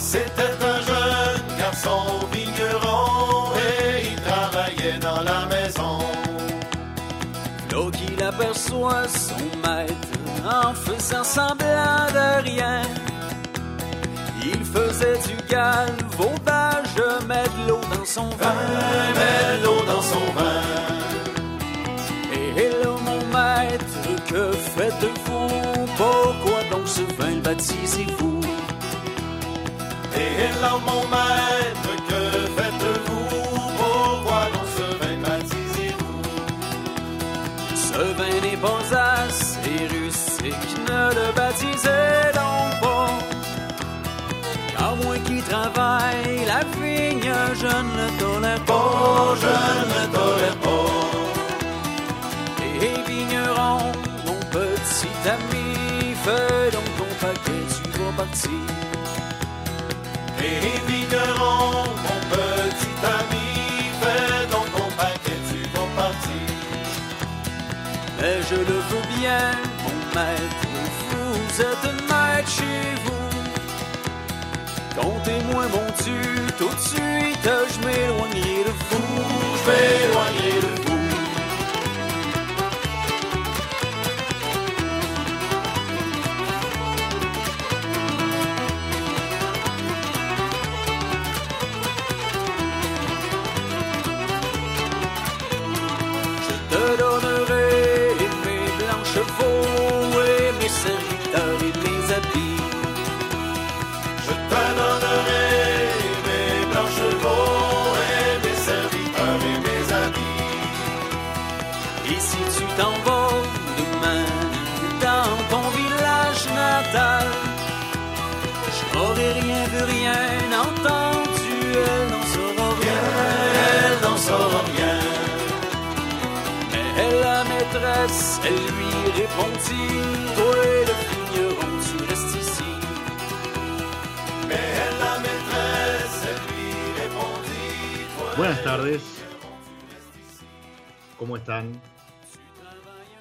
c'était un jeune garçon vigneron et il travaillait dans la maison. L'eau qu'il aperçoit son maître en faisant semblant de rien. Il faisait du galvaudage, met de l'eau dans son vin, met de l'eau dans son vin. Et là, mon maître, que faites-vous? Pourquoi donc ce vin baptisez-vous? La vigne, je ne le tolère pas, Oh, je ne le tolère pas. Et vigneron, mon petit ami, fais donc ton paquet, tu vas partir. Je le veux bien, mon maître, vous êtes maître chez vous. Comptez-moi mon Dieu, tout de suite Buenas tardes. ¿Cómo están?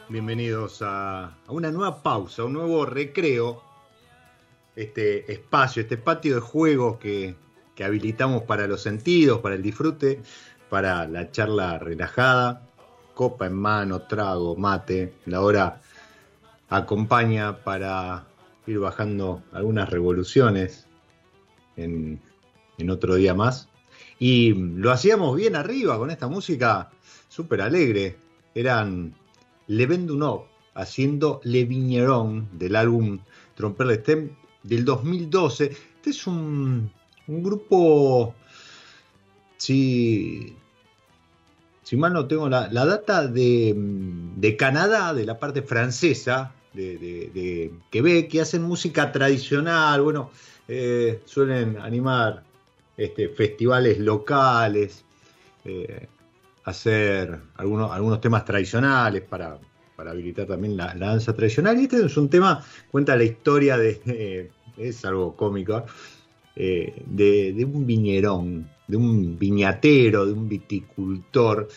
Bienvenidos a, a una nueva pausa, un nuevo recreo. Este espacio, este patio de juegos que, que habilitamos para los sentidos, para el disfrute, para la charla relajada. Copa en mano, trago, mate. La hora acompaña para ir bajando algunas revoluciones en, en otro día más. Y lo hacíamos bien arriba con esta música súper alegre. Eran Le Vendunov haciendo Le Vigneron del álbum Tromper le Stem del 2012. Este es un, un grupo, si, si mal no tengo la, la data, de, de Canadá, de la parte francesa de, de- de Quebec, que hacen música tradicional. Bueno, eh, suelen animar este, festivales locales, eh, hacer algunos, algunos temas tradicionales para, para habilitar también la, danza tradicional. Y este es un tema, cuenta la historia de, es algo cómico, eh, de, de un viñerón, de un viñatero, de un viticultor.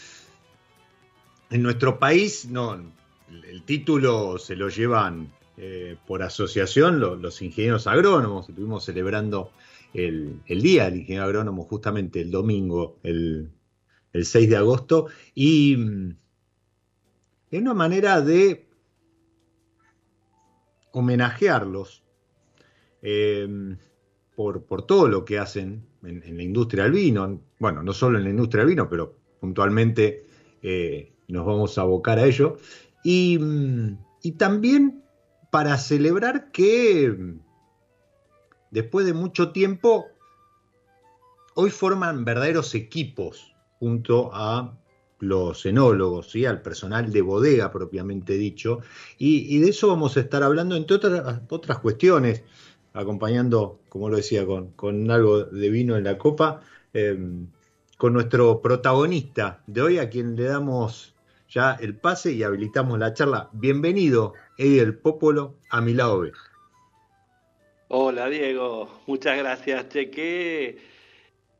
En nuestro país, no, el título se lo llevan eh, por asociación lo- los ingenieros agrónomos. Estuvimos celebrando el, el Día del Ingeniero Agrónomo justamente el domingo, el, el 6 de agosto, y mm, es una manera de homenajearlos eh, por, por todo lo que hacen en, en la industria del vino. Bueno, no solo en la industria del vino, pero puntualmente eh, nos vamos a abocar a ello. Y, y también para celebrar que después de mucho tiempo, hoy forman verdaderos equipos junto a los enólogos, ¿sí? al personal de bodega propiamente dicho, y, de eso vamos a estar hablando, entre otras, otras cuestiones, acompañando, como lo decía, con, con algo de vino en la copa, em, con nuestro protagonista de hoy, a quien le damos ya el pase y habilitamos la charla. Bienvenido, Eddie del Popolo, a mi lado B. Hola Diego, muchas gracias. Che,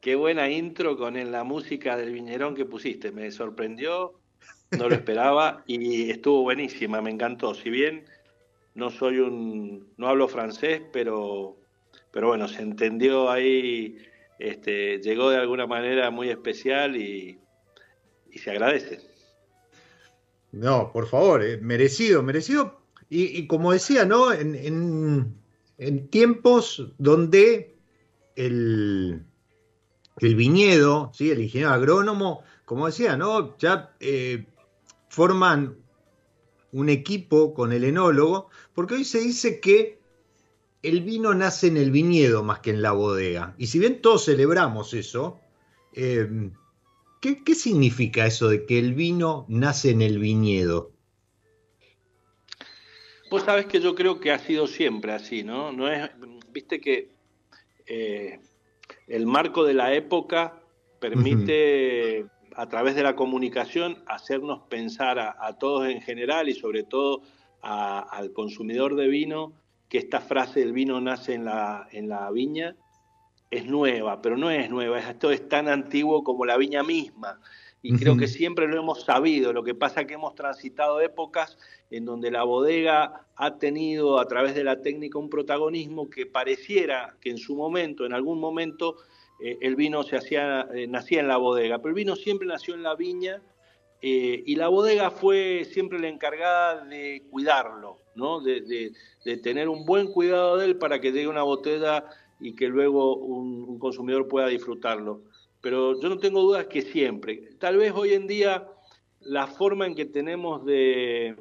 qué, buena intro con la música del viñerón que pusiste. Me sorprendió, no lo esperaba y estuvo buenísima, me encantó. Si bien no soy un, no hablo francés, pero, pero bueno, se entendió ahí, este, llegó de alguna manera muy especial y, se agradece. No, por favor, eh, merecido, merecido. Y, como decía, ¿no? en tiempos donde el, el viñedo, ¿sí? el ingeniero agrónomo, como decía, ¿no? ya eh, forman un equipo con el enólogo, porque hoy se dice que el vino nace en el viñedo más que en la bodega. Y si bien todos celebramos eso, eh, ¿qué, ¿qué significa eso de que el vino nace en el viñedo? Vos sabés que yo creo que ha sido siempre así, ¿no? No es, viste que eh, el marco de la época permite a través de la comunicación hacernos pensar a, todos en general y sobre todo al consumidor de vino que esta frase del vino nace en la, en la viña es nueva, pero no es nueva, esto es tan antiguo como la viña misma y creo que siempre lo hemos sabido. Lo que pasa es que hemos transitado épocas en donde la bodega ha tenido a través de la técnica un protagonismo que pareciera que en su momento, en algún momento, eh, el vino se hacía, eh, nacía en la bodega, pero el vino siempre nació en la viña eh, y la bodega fue siempre la encargada de cuidarlo, ¿no? de, tener un buen cuidado de él para que llegue una botella y que luego un consumidor pueda disfrutarlo pero yo no tengo dudas que siempre. Tal vez hoy en día la forma en que tenemos de,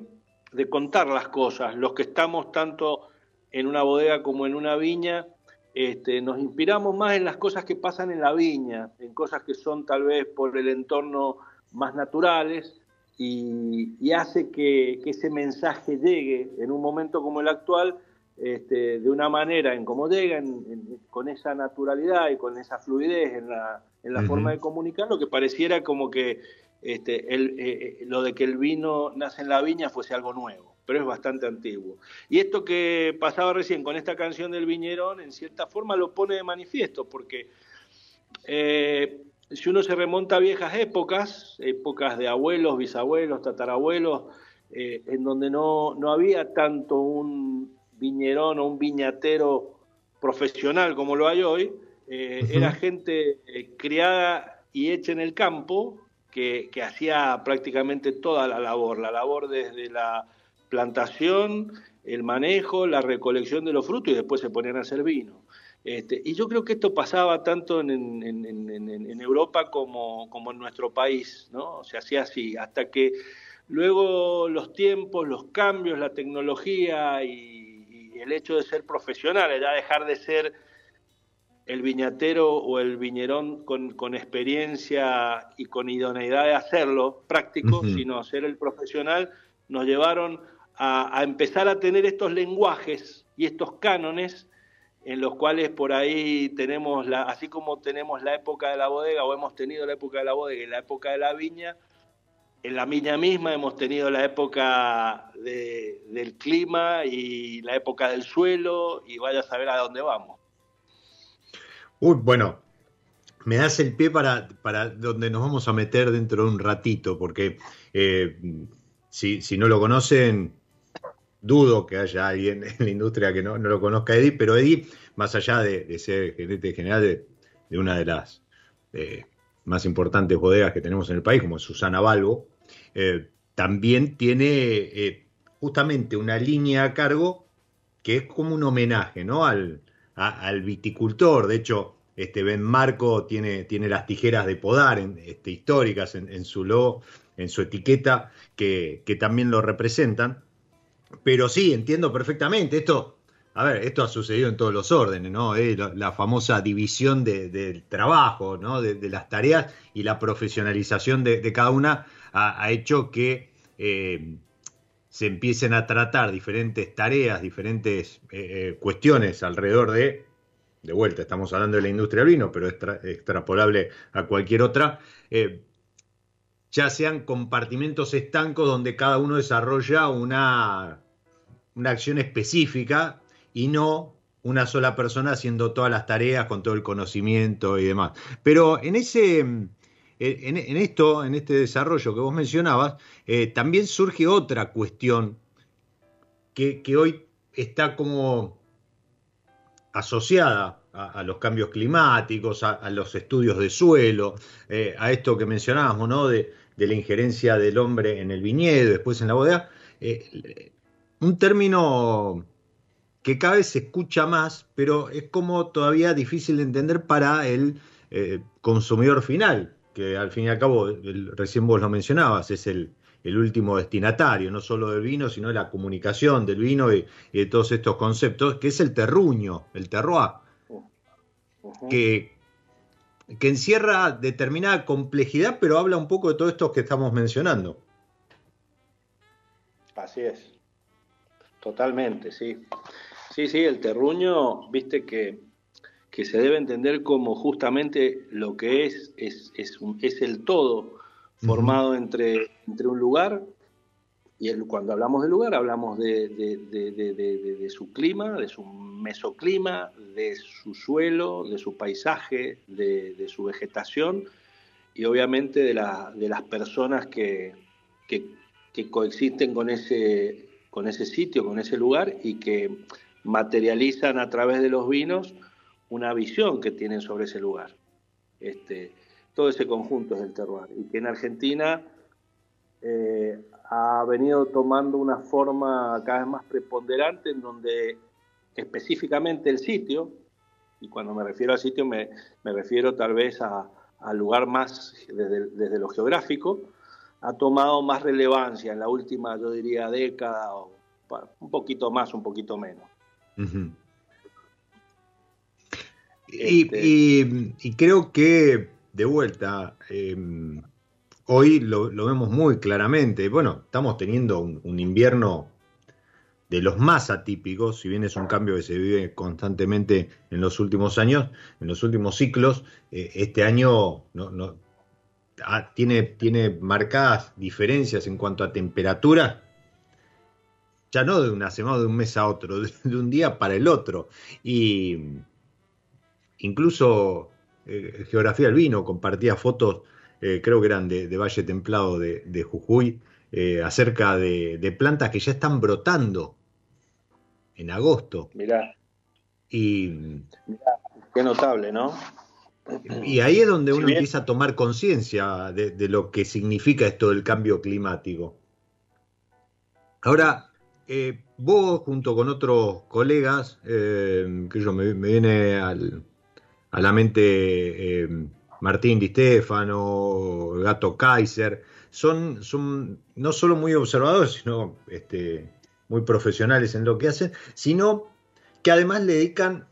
contar las cosas, los que estamos tanto en una bodega como en una viña, este, nos inspiramos más en las cosas que pasan en la viña, en cosas que son tal vez por el entorno más naturales y, hace que, ese mensaje llegue en un momento como el actual este, de una manera en cómo llega, con esa naturalidad y con esa fluidez en la, en la forma de comunicar, lo que pareciera como que este, el, eh, eh, lo de que el vino nace en la viña fuese algo nuevo, pero es bastante antiguo. Y esto que pasaba recién con esta canción del Viñerón, en cierta forma lo pone de manifiesto, porque eh, si uno se remonta a viejas épocas, épocas de abuelos, bisabuelos, tatarabuelos, en donde no, no había tanto un viñerón o un viñatero profesional como lo hay hoy, eh, era gente eh, criada y hecha en el campo que, hacía prácticamente toda la labor, la labor desde la plantación, el manejo, la recolección de los frutos y después se ponían a hacer vino. Este, y yo creo que esto pasaba tanto en, en, Europa como, como, en nuestro país, ¿no? Se hacía así, hasta que luego los tiempos, los cambios, la tecnología y, y el hecho de ser profesional, ya dejar de ser el viñatero o el viñerón con, experiencia y con idoneidad de hacerlo práctico, sino ser el profesional, nos llevaron a, empezar a tener estos lenguajes y estos cánones en los cuales por ahí tenemos, la, así como tenemos la época de la bodega o hemos tenido la época de la bodega y la época de la viña, en la viña misma hemos tenido la época del clima y la época del suelo y vaya a saber a dónde vamos. Uy, bueno, me das el pie para, para donde nos vamos a meter dentro de un ratito, porque eh, si, no lo conocen, dudo que haya alguien en la industria que no, lo conozca Eddie, pero Eddie, más allá de, ser gerente general de, una de las eh, más importantes bodegas que tenemos en el país, como Susana Balbo, eh, también tiene justamente una línea a cargo que es como un homenaje ¿no? al, al viticultor. De hecho, este Ben Marco tiene, tiene las tijeras de podar este, históricas en, su logo, en su etiqueta, que, también lo representan. Pero sí, entiendo perfectamente. Esto, a ver, esto ha sucedido en todos los órdenes, ¿no? Eh, la, famosa división del trabajo, ¿no? De, las tareas y la profesionalización de, cada una ha, hecho que eh, se empiecen a tratar diferentes tareas, diferentes eh, cuestiones alrededor de, de vuelta, estamos hablando de la industria del vino, pero es extrapolable a cualquier otra, ya sean compartimentos estancos donde cada uno desarrolla una, una acción específica y no una sola persona haciendo todas las tareas con todo el conocimiento y demás. Pero en ese, esto, en este desarrollo que vos mencionabas, eh, también surge otra cuestión que, hoy está como asociada a, los cambios climáticos, a, los estudios de suelo, eh, a esto que mencionábamos, ¿no? De, la injerencia del hombre en el viñedo, después en la bodega. Eh, un término que cada vez se escucha más, pero es como todavía difícil de entender para el eh, consumidor final, que al fin y al cabo, recién vos lo mencionabas, es el, último destinatario, no solo del vino, sino de la comunicación del vino y, de todos estos conceptos, que es el terruño, el terroir, que, que encierra determinada complejidad, pero habla un poco de todo esto que estamos mencionando. Así es, totalmente, sí. Sí, sí, el terruño, viste que, que se debe entender como justamente lo que es, es, es, es el todo formado entre, entre un lugar, y el, cuando hablamos de lugar hablamos de, de, su clima, de su mesoclima, de su suelo, de su paisaje, de, su vegetación y obviamente de, la, de las personas que, que, que coexisten con ese, con ese sitio, con ese lugar y que materializan a través de los vinos una visión que tienen sobre ese lugar. Este, todo ese conjunto es el terroir y que en Argentina eh, ha venido tomando una forma cada vez más preponderante en donde específicamente el sitio, y cuando me refiero al sitio me, refiero tal vez al lugar más desde, desde, lo geográfico, ha tomado más relevancia en la última, yo diría, década, o un poquito más, un poquito menos. Este y, creo que, de vuelta, em, hoy lo, vemos muy claramente. Bueno, estamos teniendo un, invierno de los más atípicos, si bien es un cambio que se vive constantemente en los últimos años, en los últimos ciclos, eh, este año no, ah, tiene, tiene marcadas diferencias en cuanto a temperatura ya no de una semana, de un mes a otro, de, un día para el otro. Y incluso eh, Geografía del Vino compartía fotos, eh, creo que eran de, Valle Templado de, Jujuy, eh, acerca de, plantas que ya están brotando en agosto. Mirá. Y, Mirá, qué notable, ¿no? Y ahí es donde uno empieza a tomar conciencia de, de, lo que significa esto del cambio climático. Ahora, eh, vos, junto con otros colegas, eh, que yo me, viene a la mente eh, Martín Di Stefano, Gato Kaiser, son, son no solo muy observadores, sino este, muy profesionales en lo que hacen, sino que además le dedican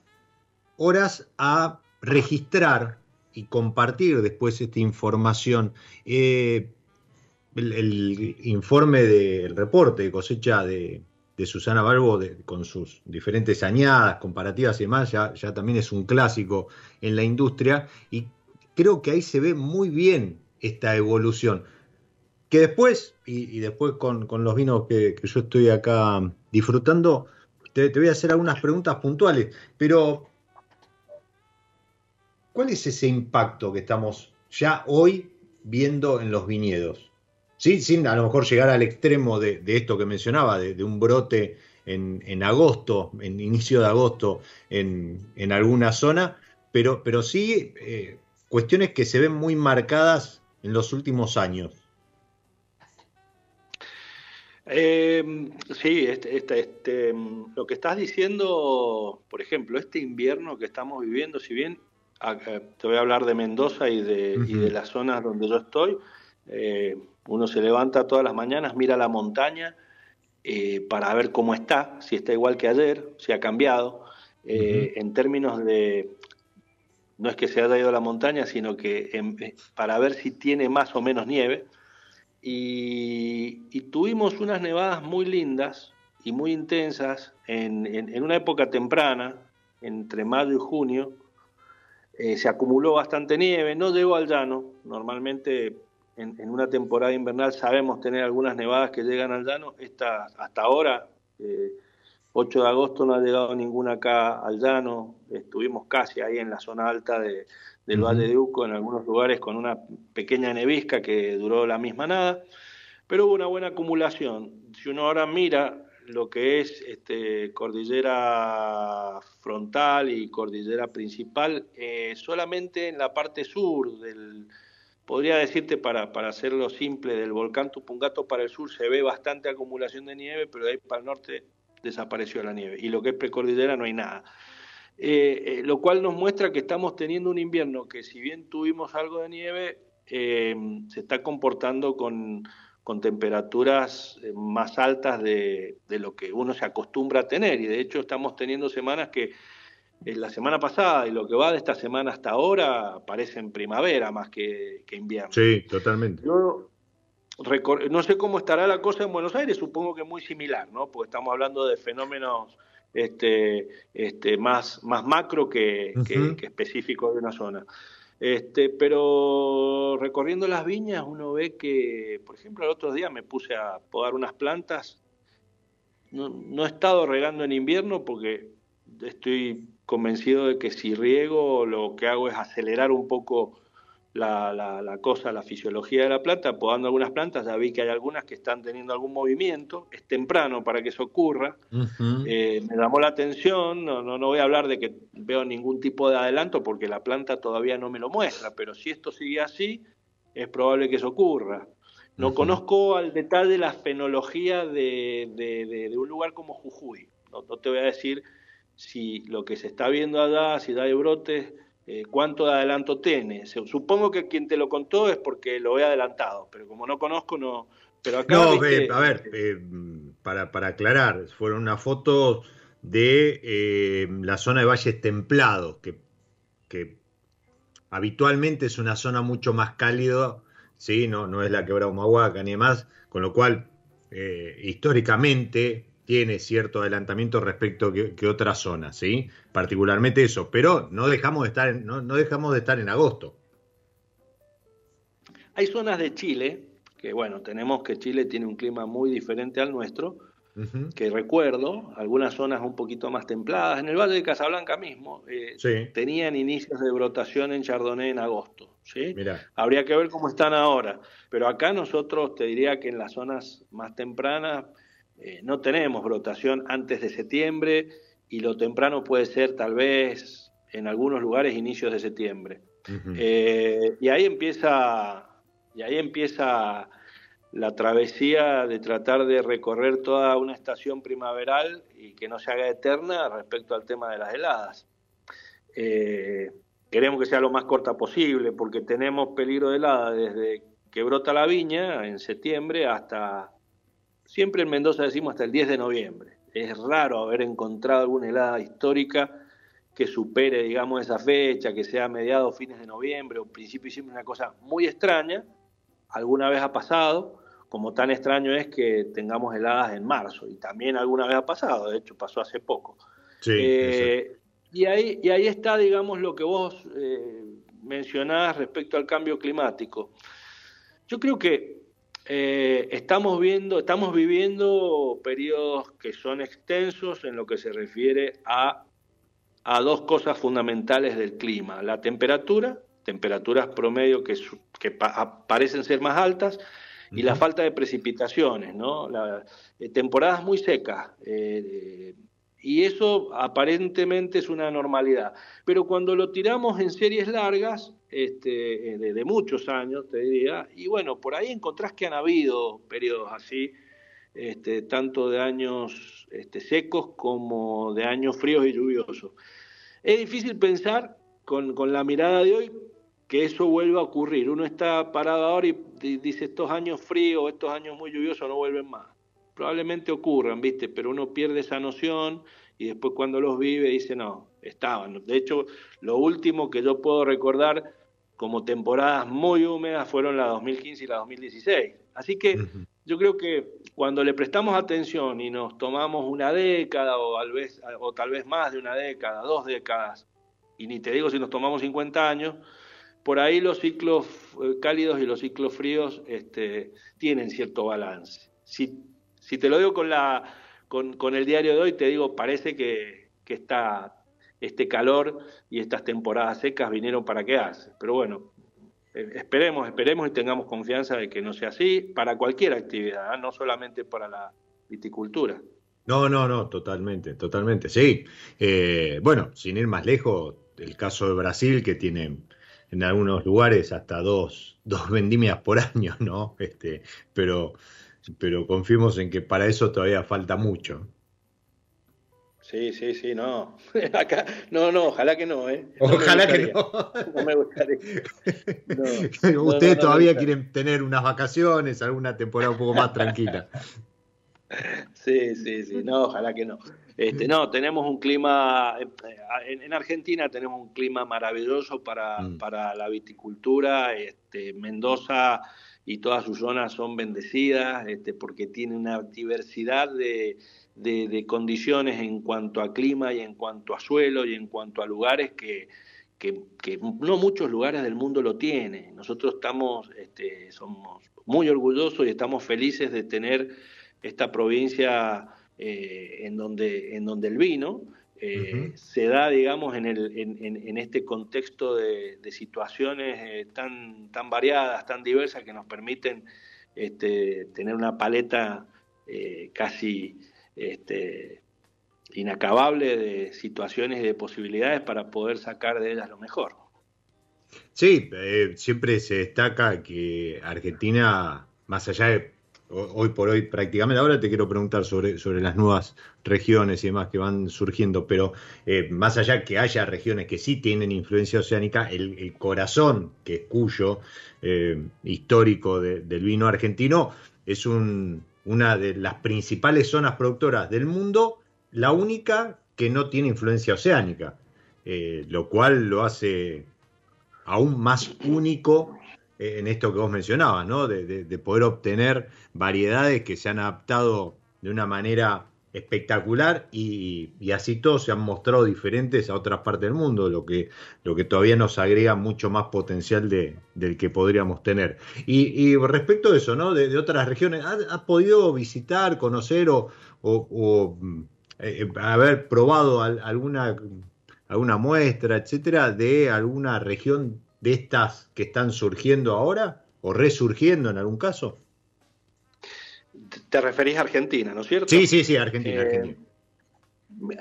horas a registrar y compartir después esta información. el, informe del reporte de cosecha de, de Susana Balbo con sus diferentes añadas, comparativas y demás, ya, también es un clásico en la industria y creo que ahí se ve muy bien esta evolución. Que después, y, después con, los vinos que, yo estoy acá disfrutando, te, voy a hacer algunas preguntas puntuales, pero ¿cuál es ese impacto que estamos ya hoy viendo en los viñedos? ¿Sí? sin a lo mejor llegar al extremo de, esto que mencionaba, de, un brote en, agosto, en inicio de agosto en, alguna zona, pero, pero sí eh, cuestiones que se ven muy marcadas en los últimos años. Eh, sí, este, este, este, lo que estás diciendo, por ejemplo, este invierno que estamos viviendo, si bien te voy a hablar de Mendoza y de, y de las zonas donde yo estoy, eh, uno se levanta todas las mañanas, mira la montaña eh, para ver cómo está, si está igual que ayer, si ha cambiado. Eh, en términos de, no es que se haya ido a la montaña, sino que para ver si tiene más o menos nieve. y, y tuvimos unas nevadas muy lindas y muy intensas en, en, en una época temprana, entre mayo y junio, eh, se acumuló bastante nieve, no llegó al llano, normalmente en, en, una temporada invernal sabemos tener algunas nevadas que llegan al llano, esta, hasta ahora, eh, 8 de agosto no ha llegado ninguna acá al llano, estuvimos casi ahí en la zona alta de, del. Valle de Uco, en algunos lugares con una pequeña nevisca que duró la misma nada, pero hubo una buena acumulación. Si uno ahora mira lo que es este, cordillera frontal y cordillera principal, eh, solamente en la parte sur del, podría decirte para, para hacerlo simple, del volcán Tupungato para el sur se ve bastante acumulación de nieve, pero de ahí para el norte desapareció la nieve. Y lo que es precordillera no hay nada. Eh, eh, lo cual nos muestra que estamos teniendo un invierno que si bien tuvimos algo de nieve, eh, se está comportando con con temperaturas más altas de, de, lo que uno se acostumbra a tener. Y de hecho estamos teniendo semanas que la semana pasada y lo que va de esta semana hasta ahora parecen primavera más que, que invierno. Sí, totalmente. Yo no sé cómo estará la cosa en Buenos Aires, supongo que muy similar, ¿no? Porque estamos hablando de fenómenos este, este, más, más macro que, uh -huh. que, que específicos de una zona. Este, pero recorriendo las viñas uno ve que, por ejemplo, el otro día me puse a podar unas plantas. No, no, he estado regando en invierno porque estoy convencido de que si riego lo que hago es acelerar un poco la, la, la, cosa, la fisiología de la planta, podando algunas plantas, ya vi que hay algunas que están teniendo algún movimiento, es temprano para que eso ocurra, uh -huh. eh, me llamó la atención, no, no, no, voy a hablar de que veo ningún tipo de adelanto porque la planta todavía no me lo muestra, pero si esto sigue así, es probable que eso ocurra. No uh -huh. conozco al detalle la fenología de, de, de, de un lugar como Jujuy, no, no, te voy a decir si lo que se está viendo allá, si hay brotes, eh, cuánto de adelanto tiene. Supongo que quien te lo contó es porque lo he adelantado, pero como no conozco, no. Pero acá. No, viste... a ver, eh, para, para aclarar, fueron una foto de eh, la zona de valles templados, que, que habitualmente es una zona mucho más cálida, ¿sí? no, no es la quebrada Humahuaca ni demás, con lo cual históricamente tiene cierto adelantamiento respecto que, que otras zonas, ¿sí? Particularmente eso, pero no dejamos de estar en, no, no dejamos de estar en agosto. Hay zonas de Chile, que bueno, tenemos que Chile tiene un clima muy diferente al nuestro, uh -huh. que recuerdo, algunas zonas un poquito más templadas, en el Valle de Casablanca mismo, eh, sí. tenían inicios de brotación en Chardonnay en agosto, ¿sí? Mirá. Habría que ver cómo están ahora, pero acá nosotros te diría que en las zonas más tempranas eh, no tenemos brotación antes de septiembre y lo temprano puede ser tal vez en algunos lugares inicios de septiembre. Uh -huh. eh, y ahí empieza y ahí empieza la travesía de tratar de recorrer toda una estación primaveral y que no se haga eterna respecto al tema de las heladas. Eh, queremos que sea lo más corta posible porque tenemos peligro de helada desde que brota la viña en septiembre hasta siempre en Mendoza decimos hasta el 10 de noviembre. Es raro haber encontrado alguna helada histórica que supere, digamos, esa fecha, que sea mediados, fines de noviembre o principio siempre una cosa muy extraña. Alguna vez ha pasado, como tan extraño es que tengamos heladas en marzo, y también alguna vez ha pasado, de hecho pasó hace poco. Sí, eh, y, ahí, y ahí está, digamos, lo que vos eh, mencionás respecto al cambio climático. Yo creo que eh, estamos viendo, estamos viviendo periodos que son extensos en lo que se refiere a, a dos cosas fundamentales del clima: la temperatura, temperaturas promedio que, que pa parecen ser más altas, y la falta de precipitaciones, ¿no? La, eh, temporadas muy secas. Eh, y eso aparentemente es una normalidad. Pero cuando lo tiramos en series largas, este, de, de, muchos años, te diría, y bueno, por ahí encontrás que han habido periodos así, este, tanto de años este, secos como de años fríos y lluviosos. Es difícil pensar con, con la mirada de hoy que eso vuelva a ocurrir. Uno está parado ahora y dice estos años fríos, estos años muy lluviosos no vuelven más probablemente ocurran, ¿viste? Pero uno pierde esa noción y después cuando los vive dice, no, estaban. De hecho, lo último que yo puedo recordar como temporadas muy húmedas fueron la 2015 y la 2016. Así que yo creo que cuando le prestamos atención y nos tomamos una década o tal vez, o tal vez más de una década, dos décadas, y ni te digo si nos tomamos 50 años, por ahí los ciclos eh, cálidos y los ciclos fríos este, tienen cierto balance. Si, si te lo digo con, la, con, con, el diario de hoy, te digo, parece que, que está este calor y estas temporadas secas vinieron para quedarse. Pero bueno, eh, esperemos, esperemos y tengamos confianza de que no sea así para cualquier actividad, ¿eh? no solamente para la viticultura. No, no, no, totalmente, totalmente, sí. Eh, bueno, sin ir más lejos, el caso de Brasil, que tiene en algunos lugares hasta dos, dos vendimias por año, ¿no? Este, pero, pero confiemos en que para eso todavía falta mucho. Sí, sí, sí, no. Acá, no, no, ojalá que no, ¿eh? ojalá que no. No me gustaría. Ustedes todavía quieren tener unas vacaciones, alguna temporada un poco más tranquila. Sí, sí, sí, no, ojalá que no. Este, no, tenemos un clima, eh, en, Argentina tenemos un clima maravilloso para, mm. para la viticultura. Este, Mendoza y todas sus zonas son bendecidas este, porque tiene una diversidad de de, condiciones en cuanto a clima y en cuanto a suelo y en cuanto a lugares que, que, no muchos lugares del mundo lo tienen. Nosotros estamos, este, somos muy orgullosos y estamos felices de tener esta provincia eh, en, donde, en donde el vino eh, se da, digamos, en, el, en, este contexto de, situaciones eh, tan, tan variadas, tan diversas, que nos permiten este, tener una paleta casi este, inacabable de situaciones y de posibilidades para poder sacar de ellas lo mejor. Sí, eh, siempre se destaca que Argentina, más allá de hoy por hoy prácticamente, ahora te quiero preguntar sobre, sobre las nuevas regiones y demás que van surgiendo, pero eh, más allá que haya regiones que sí tienen influencia oceánica, el, corazón, que es cuyo, eh, histórico del vino argentino, es un, una de las principales zonas productoras del mundo, la única que no tiene influencia oceánica, eh, lo cual lo hace aún más único eh, en esto que vos mencionabas, ¿no? de, poder obtener variedades que se han adaptado de una manera espectacular y, así todos se han mostrado diferentes a otras partes del mundo, lo que, lo que todavía nos agrega mucho más potencial de, del que podríamos tener. Y, respecto a eso, ¿no? De, otras regiones, ¿has, podido visitar, conocer o, o, eh, eh, haber probado alguna, alguna muestra, etcétera, de alguna región de estas que están surgiendo ahora o resurgiendo en algún caso? Te referís a Argentina, ¿no es cierto? Sí, sí, sí, Argentina, eh,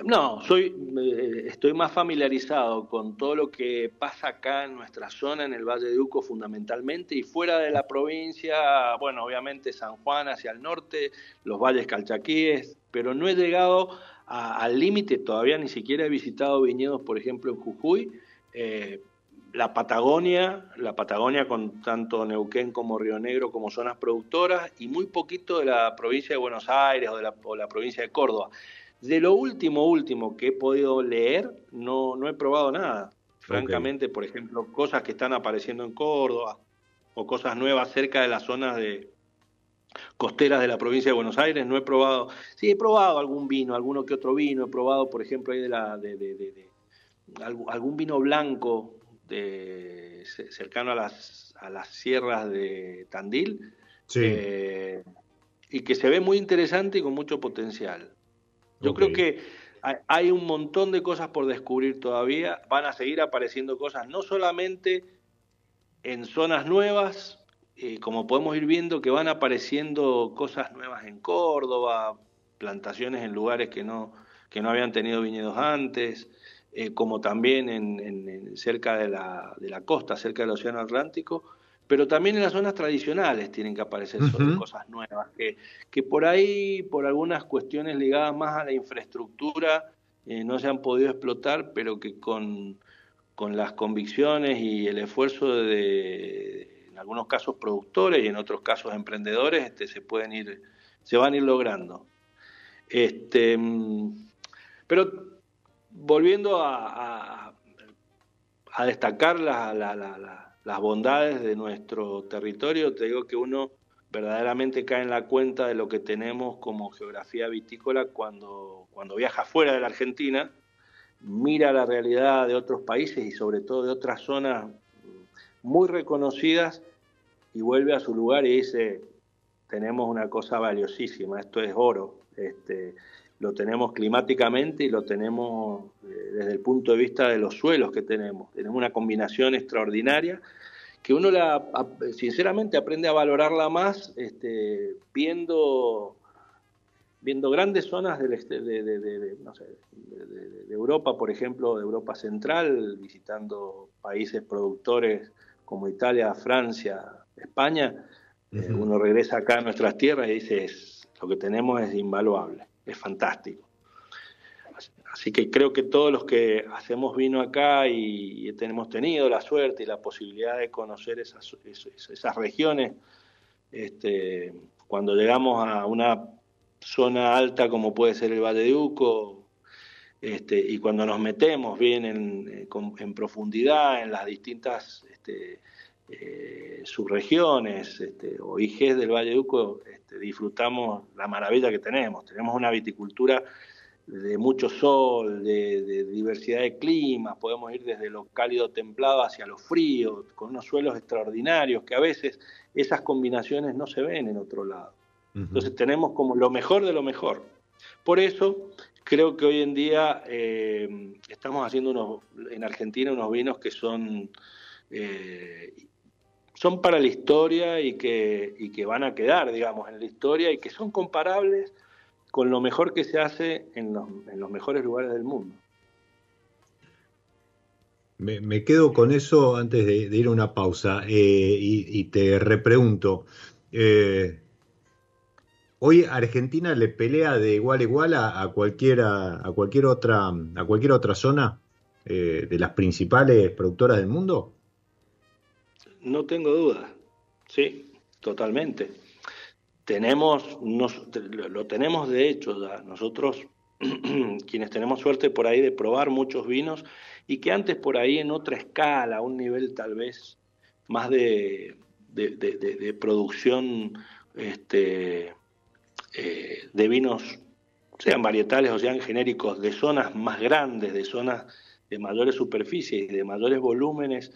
No, soy, eh, estoy más familiarizado con todo lo que pasa acá en nuestra zona, en el Valle de Uco fundamentalmente, y fuera de la provincia, bueno, obviamente San Juan hacia el norte, los valles calchaquíes, pero no he llegado al límite, todavía ni siquiera he visitado viñedos, por ejemplo, en Jujuy, eh, la Patagonia, la Patagonia con tanto Neuquén como Río Negro como zonas productoras y muy poquito de la provincia de Buenos Aires o de la, provincia de Córdoba. De lo último, último que he podido leer, no, no he probado nada. Francamente, por ejemplo, cosas que están apareciendo en Córdoba o cosas nuevas cerca de las zonas de costeras de la provincia de Buenos Aires, no he probado. Sí, he probado algún vino, alguno que otro vino, he probado, por ejemplo, ahí de la de, algún vino blanco cercano a las, a las sierras de Tandil, eh, y que se ve muy interesante y con mucho potencial. Yo creo que hay un montón de cosas por descubrir todavía, van a seguir apareciendo cosas, no solamente en zonas nuevas, eh, como podemos ir viendo que van apareciendo cosas nuevas en Córdoba, plantaciones en lugares que no, que no habían tenido viñedos antes, eh, como también en, cerca de la, de la, costa, cerca del Océano Atlántico, pero también en las zonas tradicionales tienen que aparecer cosas nuevas, que, que por ahí, por algunas cuestiones ligadas más a la infraestructura, eh, no se han podido explotar, pero que con, con las convicciones y el esfuerzo de, en algunos casos productores y en otros casos emprendedores, este, se pueden ir, se van a ir logrando. Este, mm, pero volviendo a, destacar la, las bondades de nuestro territorio, te digo que uno verdaderamente cae en la cuenta de lo que tenemos como geografía vitícola cuando, cuando viaja fuera de la Argentina, mira la realidad de otros países y sobre todo de otras zonas muy reconocidas y vuelve a su lugar y dice, tenemos una cosa valiosísima, esto es oro, este, lo tenemos climáticamente y lo tenemos eh, desde el punto de vista de los suelos que tenemos, tenemos una combinación extraordinaria que uno la, sinceramente aprende a valorarla más este, viendo, viendo grandes zonas del, este, de, de, de, no sé, de, Europa, por ejemplo, de Europa Central, visitando países productores como Italia, Francia, España. Eh, uno regresa acá a nuestras tierras y dice, lo que tenemos es invaluable, es fantástico. Así que creo que todos los que hacemos vino acá y, tenemos tenido la suerte y la posibilidad de conocer esas, esas, regiones, este, cuando llegamos a una zona alta como puede ser el Valle de Uco, este, y cuando nos metemos bien en, en profundidad en las distintas este, eh, subregiones este, o IGs del Valle de Uco, este, disfrutamos la maravilla que tenemos. Tenemos una viticultura de mucho sol, de, diversidad de climas, podemos ir desde lo cálido templado hacia lo frío, con unos suelos extraordinarios, que a veces esas combinaciones no se ven en otro lado. Entonces tenemos como lo mejor de lo mejor. Por eso creo que hoy en día eh, estamos haciendo unos, en Argentina unos vinos que son, eh, son para la historia y que, y que van a quedar, digamos, en la historia y que son comparables con lo mejor que se hace en los, en los mejores lugares del mundo. Me, quedo con eso antes de, ir a una pausa eh, y, te repregunto. Eh, hoy Argentina le pelea de igual a igual a, cualquiera, a cualquier otra, a cualquier otra zona eh, de las principales productoras del mundo. No tengo duda, sí, totalmente. Tenemos, lo tenemos de hecho nosotros quienes tenemos suerte por ahí de probar muchos vinos y que antes por ahí en otra escala, un nivel tal vez más de, de, producción este, eh, de vinos, sean varietales o sean genéricos, de zonas más grandes, de zonas de mayores superficies y de mayores volúmenes,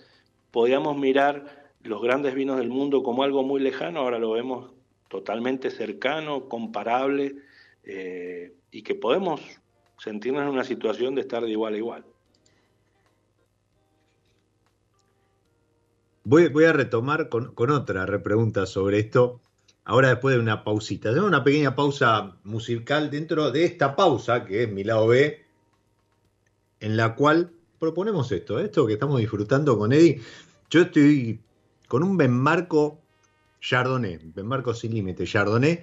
podíamos mirar los grandes vinos del mundo como algo muy lejano, ahora lo vemos totalmente cercano, comparable, eh, y que podemos sentirnos en una situación de estar de igual a igual. Voy, a retomar con, otra repregunta sobre esto, ahora después de una pausita. Una pequeña pausa musical dentro de esta pausa, que es mi lado B, en la cual proponemos esto, esto que estamos disfrutando con Eddie. Yo estoy con un Benmarco Chardonnay, Marcos sin límite, Chardonnay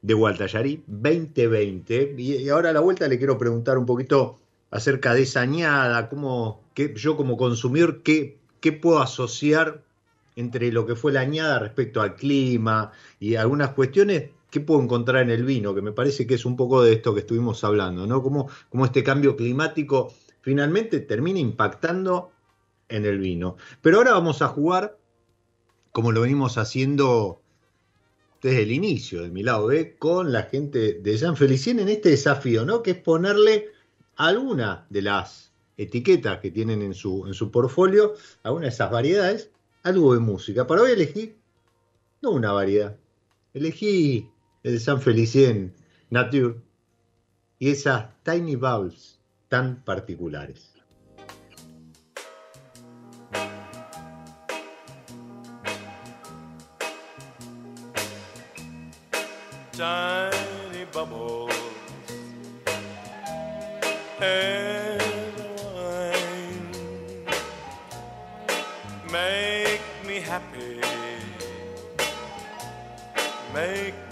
de Gualtallarí 2020. Y, ahora a la vuelta le quiero preguntar un poquito acerca de esa añada, cómo, yo como consumidor, qué, qué puedo asociar entre lo que fue la añada respecto al clima y algunas cuestiones ¿qué puedo encontrar en el vino? Que me parece que es un poco de esto que estuvimos hablando, ¿no? Cómo, cómo, este cambio climático finalmente termina impactando en el vino. Pero ahora vamos a jugar como lo venimos haciendo desde el inicio de mi lado B, con la gente de Jean Felicien en este desafío, ¿no? Que es ponerle alguna de las etiquetas que tienen en su, en su portfolio, alguna de esas variedades, algo de música. Para hoy elegí, no una variedad, elegí el San Felicien Nature y esas Tiny Bowls tan particulares. Tiny bubbles and wine. Make me happy, make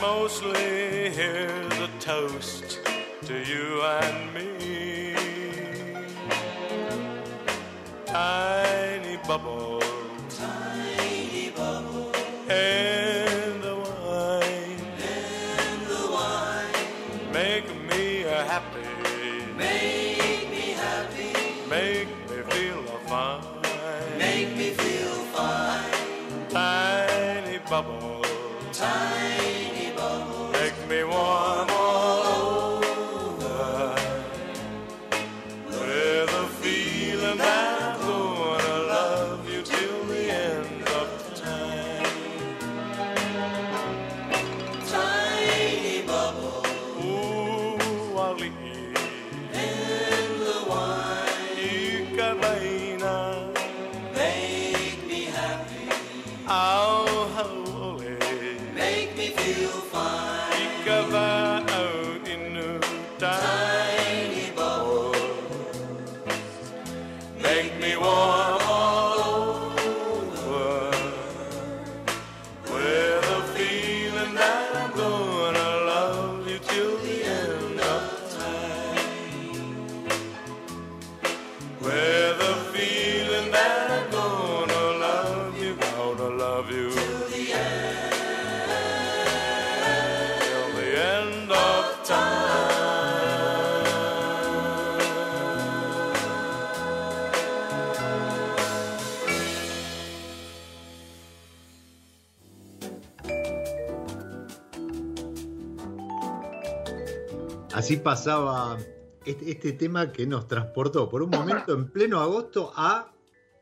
mostly here's a toast to you and me. Tiny bubble. Así pasaba este, este tema que nos transportó por un momento en pleno agosto a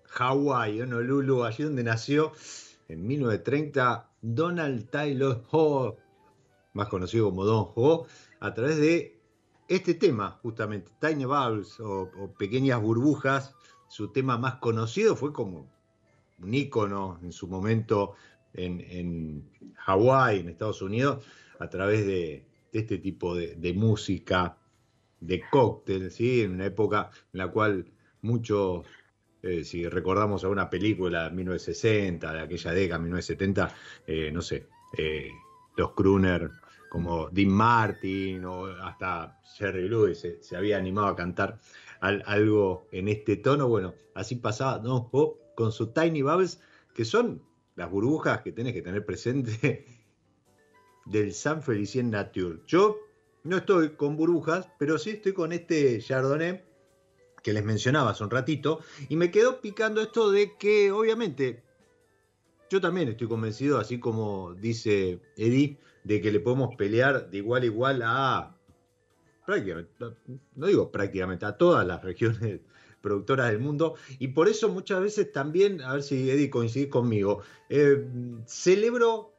Hawái, Honolulu, allí donde nació en 1930 Donald Taylor Ho, más conocido como Don Ho, a través de este tema, justamente, Tiny Bubbles o, Pequeñas Burbujas. Su tema más conocido fue como un ícono en su momento en, en Hawái, en Estados Unidos, a través de, de este tipo de, de música, de cóctel, ¿sí? en una época en la cual muchos, eh, si recordamos a una película de 1960, de aquella década, 1970, eh, no sé, eh, los crooner como Dean Martin o hasta Jerry Lewis se, se había animado a cantar al- algo en este tono. Bueno, así pasaba con su Tiny Bubbles, que son las burbujas que tenés que tener presente del San Felicien Nature. Yo no estoy con burbujas, pero sí estoy con este Chardonnay que les mencionaba hace un ratito, y me quedó picando esto de que obviamente yo también estoy convencido, así como dice Eddie, de que le podemos pelear de igual a igual a prácticamente, no digo prácticamente, a todas las regiones productoras del mundo, y por eso muchas veces también, a ver si Eddie coincide conmigo, eh, celebro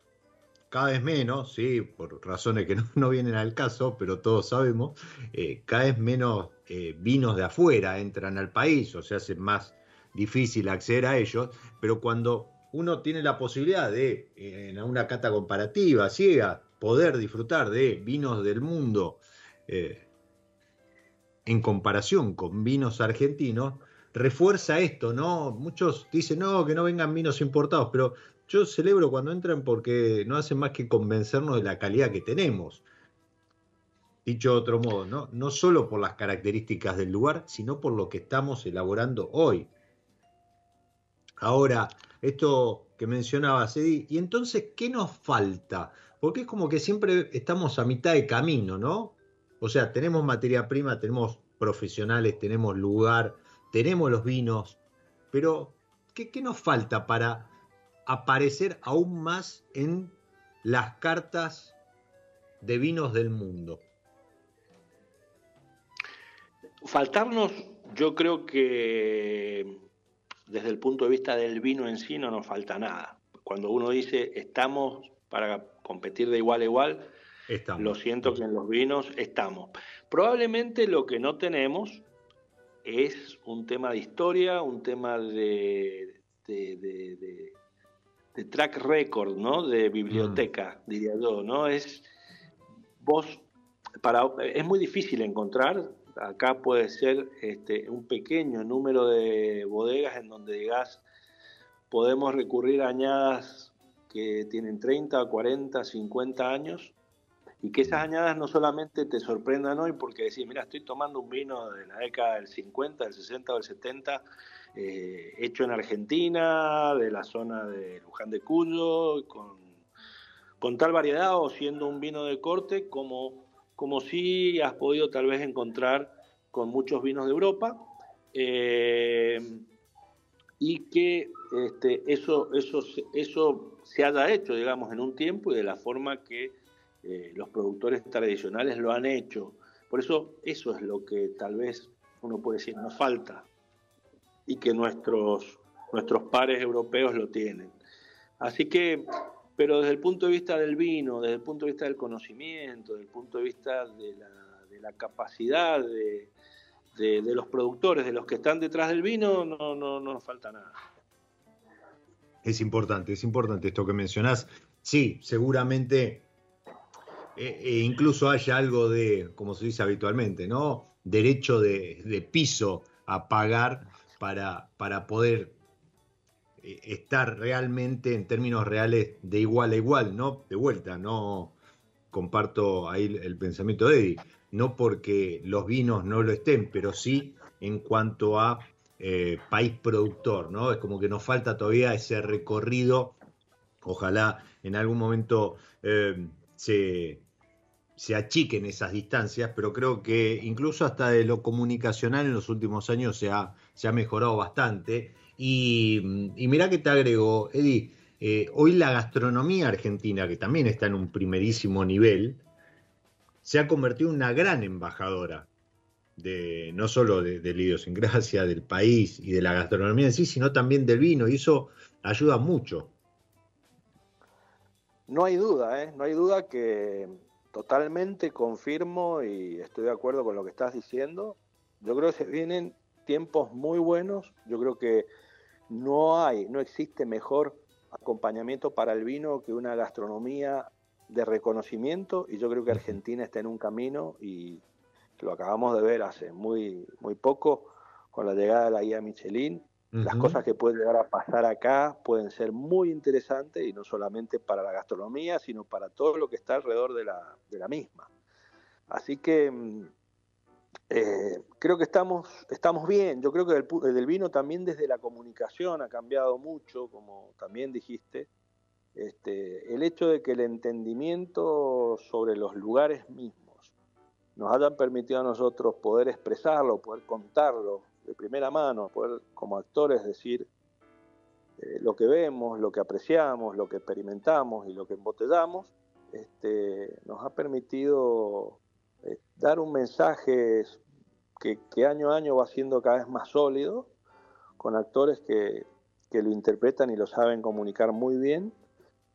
cada vez menos, sí, por razones que no, vienen al caso, pero todos sabemos, eh, cada vez menos eh, vinos de afuera entran al país, o se hace más difícil acceder a ellos, pero cuando uno tiene la posibilidad de, en una cata comparativa ciega, poder disfrutar de vinos del mundo eh, en comparación con vinos argentinos, refuerza esto, ¿no? Muchos dicen, no, que no vengan vinos importados, pero yo celebro cuando entran porque no hacen más que convencernos de la calidad que tenemos. Dicho de otro modo, ¿no? no solo por las características del lugar, sino por lo que estamos elaborando hoy. Ahora, esto que mencionaba Cedi, ¿y entonces qué nos falta? Porque es como que siempre estamos a mitad de camino, ¿no? O sea, tenemos materia prima, tenemos profesionales, tenemos lugar, tenemos los vinos, pero ¿qué, qué nos falta para aparecer aún más en las cartas de vinos del mundo? Faltarnos, yo creo que desde el punto de vista del vino en sí no nos falta nada. Cuando uno dice estamos para competir de igual a igual, Estamos. lo siento que en los vinos estamos. Probablemente lo que no tenemos es un tema de historia, un tema de, de, de- de- de track record, ¿no? De biblioteca, diría yo, ¿no? Es vos para, es muy difícil encontrar, acá puede ser este, un pequeño número de bodegas en donde digas, podemos recurrir a añadas que tienen 30, 40, 50 años y que esas añadas no solamente te sorprendan hoy porque decís, mira, estoy tomando un vino de la década del 50, del 60 o del 70, eh, hecho en Argentina, de la zona de Luján de Cuyo, con, tal variedad o siendo un vino de corte como, como has podido tal vez encontrar con muchos vinos de Europa. Eh, y que este, eso, eso, eso se haya hecho, digamos, en un tiempo y de la forma que eh, los productores tradicionales lo han hecho. Por eso eso es lo que tal vez uno puede decir nos falta y que nuestros, nuestros pares europeos lo tienen. Así que, pero desde el punto de vista del vino, desde el punto de vista del conocimiento, desde el punto de vista de la, de la capacidad de, de, los productores, de los que están detrás del vino, no, no, no nos falta nada. Es importante, es importante esto que mencionás. Sí, seguramente e, e incluso haya algo de, como se dice habitualmente, ¿no? Derecho de, piso a pagar para, para poder eh, estar realmente en términos reales de igual a igual, ¿no? De vuelta, no comparto ahí el pensamiento de Eddie no porque los vinos no lo estén, pero sí en cuanto a eh, país productor, ¿no? Es como que nos falta todavía ese recorrido. Ojalá en algún momento eh, se, achiquen esas distancias, pero creo que incluso hasta de lo comunicacional en los últimos años se ha, se ha mejorado bastante. Y, y mirá que te agrego, Eddie, eh, hoy la gastronomía argentina, que también está en un primerísimo nivel, se ha convertido en una gran embajadora de no solo de, de la idiosincrasia del país y de la gastronomía en sí, sino también del vino, y eso ayuda mucho. No hay duda, ¿eh? no hay duda que totalmente confirmo y estoy de acuerdo con lo que estás diciendo. Yo creo que se vienen tiempos muy buenos. Yo creo que no hay, no existe mejor acompañamiento para el vino que una gastronomía de reconocimiento y yo creo que Argentina está en un camino y lo acabamos de ver hace muy, muy poco con la llegada de la guía Michelin. Las cosas que pueden llegar a pasar acá pueden ser muy interesantes y no solamente para la gastronomía, sino para todo lo que está alrededor de la, de la misma. Así que mm, eh, creo que estamos, estamos bien. Yo creo que el, el vino también desde la comunicación ha cambiado mucho, como también dijiste. Este, el hecho de que el entendimiento sobre los lugares mismos nos hayan permitido a nosotros poder expresarlo, poder contarlo de primera mano, poder como actores decir eh, lo que vemos, lo que apreciamos, lo que experimentamos y lo que embotellamos, este, nos ha permitido eh, dar un mensaje que, año a año va siendo cada vez más sólido, con actores que, que lo interpretan y lo saben comunicar muy bien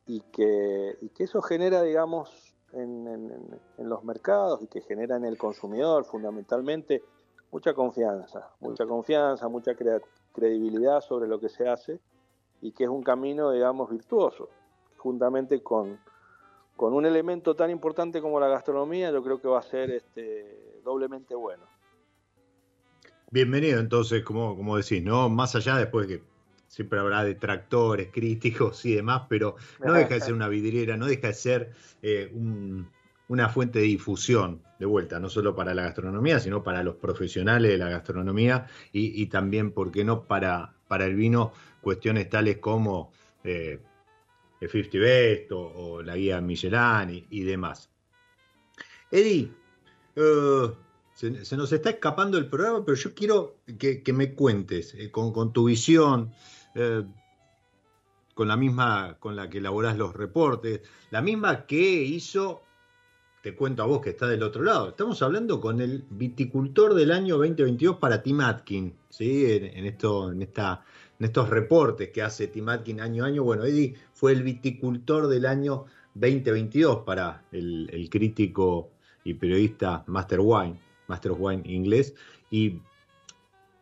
y que, y que eso genera, digamos, en, en, los mercados y que genera en el consumidor fundamentalmente mucha confianza, mucha confianza, mucha credibilidad sobre lo que se hace y que es un camino, digamos, virtuoso, juntamente con, con un elemento tan importante como la gastronomía, yo creo que va a ser este, doblemente bueno. Bienvenido entonces, como, como decís, ¿no? Más allá después de que siempre habrá detractores, críticos y demás, pero no deja de ser una vidriera, no deja de ser eh, una fuente de difusión, de vuelta, no solo para la gastronomía, sino para los profesionales de la gastronomía y, también, ¿por qué no?, para, para el vino, cuestiones tales como eh, el 50 Best o, la guía Michelin y, demás. Eddie, eh, se, nos está escapando el programa, pero yo quiero que, me cuentes con, con, tu visión, eh, con la misma con la que elaborás los reportes, la misma que hizo, te cuento a vos que está del otro lado, estamos hablando con el viticultor del año 2022 para Tim Atkin, ¿sí? en, estos reportes que hace Tim Atkin año a año. Bueno, Eddie fue el viticultor del año 2022 para el, el crítico y periodista Master Wine, Master Wine inglés, y,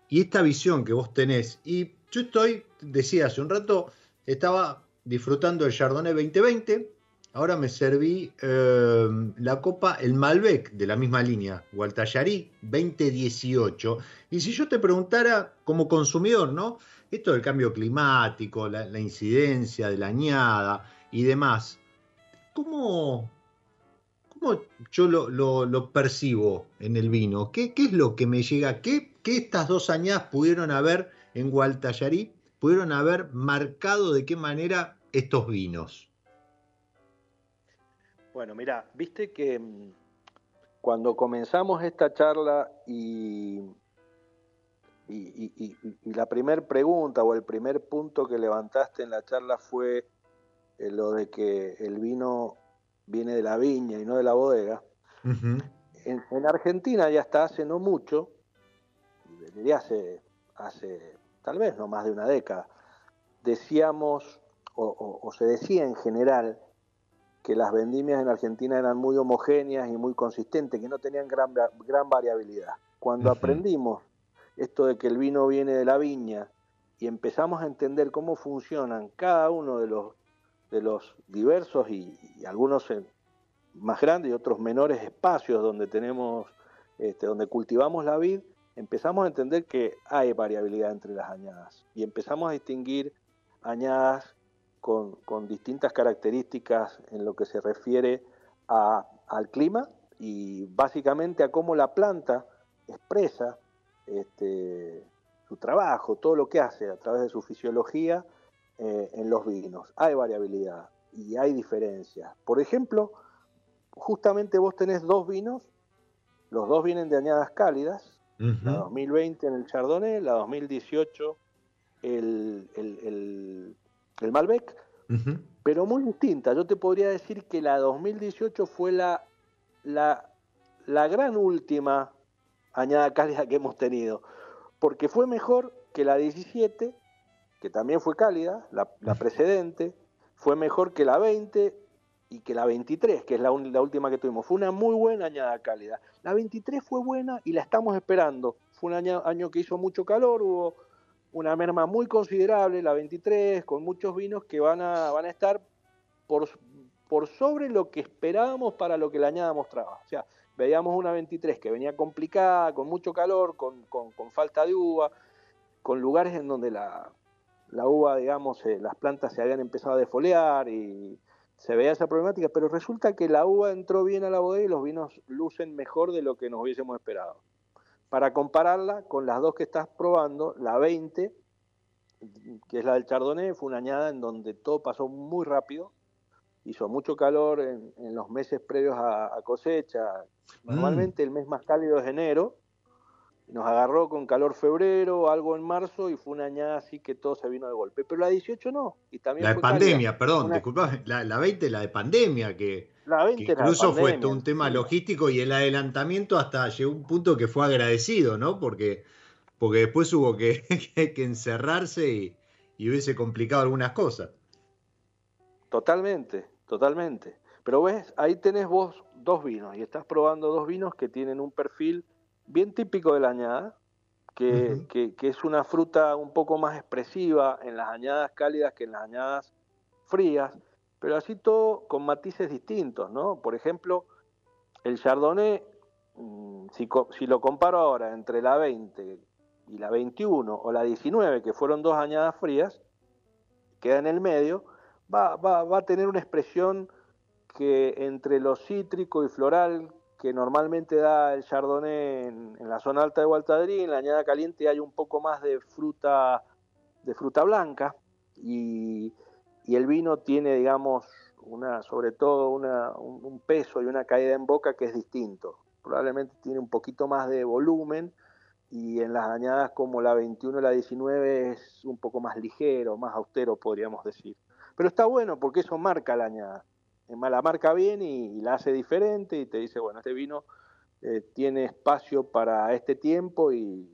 y esta visión que vos tenés, y yo estoy, decía hace un rato, estaba disfrutando el Chardonnay 2020 ahora me serví eh, la copa, el Malbec de la misma línea, Gualtallarí 2018. Y si yo te preguntara como consumidor, ¿no? Esto del cambio climático, la, incidencia de la añada y demás, ¿cómo, cómo yo lo, percibo en el vino? ¿Qué, ¿Qué, es lo que me llega? ¿Qué, ¿Qué estas dos añadas pudieron haber en Gualtallarí? ¿Pudieron haber marcado de qué manera estos vinos? Bueno, mira, viste que mm, cuando comenzamos esta charla y, y, la primera pregunta o el primer punto que levantaste en la charla fue eh, lo de que el vino viene de la viña y no de la bodega. en, Argentina ya hasta hace no mucho, diría hace, hace tal vez no más de una década, decíamos o se decía en general que las vendimias en Argentina eran muy homogéneas y muy consistentes, que no tenían gran, gran variabilidad. Cuando aprendimos esto de que el vino viene de la viña y empezamos a entender cómo funcionan cada uno de los, de los diversos y, algunos más grandes y otros menores espacios donde tenemos, este, donde cultivamos la vid, empezamos a entender que hay variabilidad entre las añadas y empezamos a distinguir añadas con, distintas características en lo que se refiere al clima y básicamente a cómo la planta expresa este, su trabajo, todo lo que hace a través de su fisiología eh, en los vinos. Hay variabilidad y hay diferencias. Por ejemplo, justamente vos tenés dos vinos, los dos vienen de añadas cálidas, la 2020 en el Chardonnay, la 2018 el, el, el Malbec, pero muy distinta. Yo te podría decir que la 2018 fue la, la, la gran última añada cálida que hemos tenido, porque fue mejor que la 17, que también fue cálida, la, precedente, fue mejor que la 20 y que la 23, que es la, la, última que tuvimos. Fue una muy buena añada cálida. La 23 fue buena y la estamos esperando. Fue un año, año que hizo mucho calor, hubo una merma muy considerable, la 23, con muchos vinos que van a, van a estar por, por sobre lo que esperábamos para lo que la añada mostraba. O sea, veíamos una 23 que venía complicada, con mucho calor, con, falta de uva, con lugares en donde la, uva, digamos, eh, las plantas se habían empezado a defoliar y se veía esa problemática, pero resulta que la uva entró bien a la bodega y los vinos lucen mejor de lo que nos hubiésemos esperado para compararla con las dos que estás probando, la 20, que es la del Chardonnay, fue una añada en donde todo pasó muy rápido, hizo mucho calor en, los meses previos a, cosecha, mm. normalmente el mes más cálido es enero, nos agarró con calor febrero, algo en marzo, y fue una añada así que todo se vino de golpe. Pero la 18 no. Y también la de pandemia, perdón, disculpa, la, la 20, la de pandemia, que, la 20 incluso fue todo un tema logístico y el adelantamiento hasta llegó un punto que fue agradecido, ¿no? Porque, porque después hubo que, que encerrarse y, y hubiese complicado algunas cosas. Totalmente, totalmente. Pero ves, ahí tenés vos dos vinos y estás probando dos vinos que tienen un perfil bien típico de la añada, que, es una fruta un poco más expresiva en las añadas cálidas que en las añadas frías, pero así todo con matices distintos, ¿no? Por ejemplo, el Chardonnay, mm, si, lo comparo ahora entre la 20 y la 21 o la 19, que fueron dos añadas frías, queda en el medio, va, va, va a tener una expresión que entre lo cítrico y floral que normalmente da el Chardonnay en, la zona alta de Gualtadrí, en la añada caliente hay un poco más de fruta, de fruta blanca y, el vino tiene, digamos, una, sobre todo una, un, peso y una caída en boca que es distinto. Probablemente tiene un poquito más de volumen y en las añadas como la 21 y la 19 es un poco más ligero, más austero podríamos decir. Pero está bueno porque eso marca la añada la marca bien y, la hace diferente y te dice, bueno, este vino eh, tiene espacio para este tiempo y,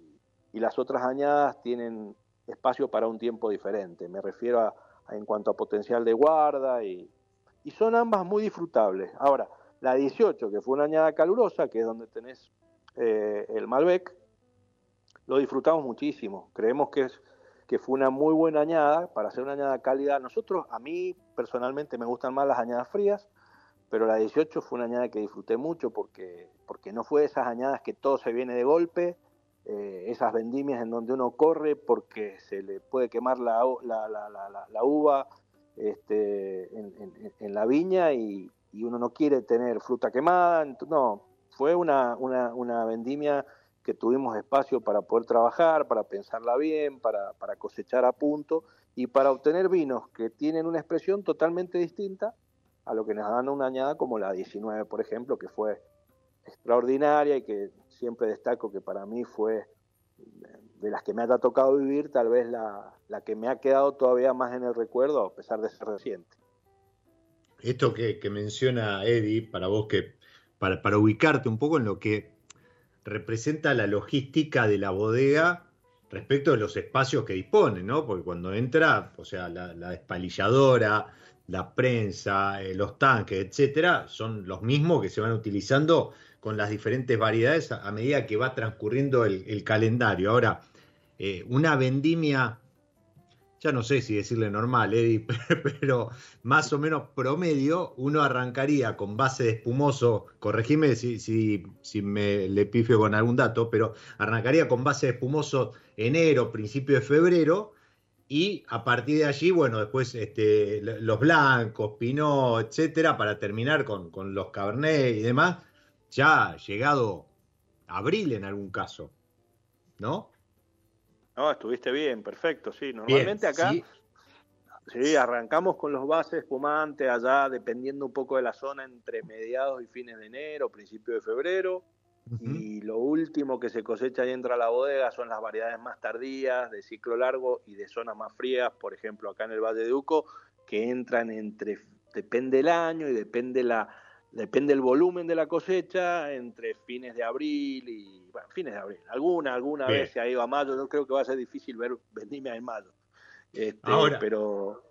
las otras añadas tienen espacio para un tiempo diferente. Me refiero a, en cuanto a potencial de guarda y, son ambas muy disfrutables. Ahora, la 18, que fue una añada calurosa, que es donde tenés eh, el Malbec, lo disfrutamos muchísimo. Creemos que es, que fue una muy buena añada, para hacer una añada cálida. Nosotros, a mí personalmente me gustan más las añadas frías, pero la 18 fue una añada que disfruté mucho porque, porque no fue esas añadas que todo se viene de golpe, eh, esas vendimias en donde uno corre porque se le puede quemar la, la, la, la uva este, en, en, la viña y, y, uno no quiere tener fruta quemada. No, fue una, una, una vendimia que tuvimos espacio para poder trabajar, para pensarla bien, para, para cosechar a punto y para obtener vinos que tienen una expresión totalmente distinta a lo que nos dan una añada como la 19, por ejemplo, que fue extraordinaria y que siempre destaco que para mí fue de las que me ha tocado vivir, tal vez la, la que me ha quedado todavía más en el recuerdo, a pesar de ser reciente. Esto que, menciona Eddie, para vos que, para, para ubicarte un poco en lo que representa la logística de la bodega respecto de los espacios que dispone, ¿no? Porque cuando entra, o sea, la, la la prensa, eh, los tanques, etcétera, son los mismos que se van utilizando con las diferentes variedades a, medida que va transcurriendo el, el calendario. Ahora, eh, una vendimia ya no sé si decirle normal, Eddie, pero más o menos promedio, uno arrancaría con base de espumoso, corregime si, si, si me le pifio con algún dato, pero arrancaría con base de espumoso enero, principio de febrero, y a partir de allí, bueno, después este, los blancos, pinot, etcétera, para terminar con, con los cabernet y demás, ya llegado abril en algún caso, ¿no? No, estuviste bien, perfecto, sí. Normalmente Bien, acá, sí. sí, arrancamos con los bases espumantes allá, dependiendo un poco de la zona, entre mediados y fines de enero, principio de febrero. Y lo último que se cosecha y entra a la bodega son las variedades más tardías, de ciclo largo y de zonas más frías, por ejemplo, acá en el Valle de Uco, que entran entre, depende el año y depende la depende el volumen de la cosecha, entre fines de abril y, bueno, fines de abril. Alguna, alguna Bien. vez se ha ido a mayo, yo creo que va a ser difícil ver vendimia en mayo. Este, Ahora. pero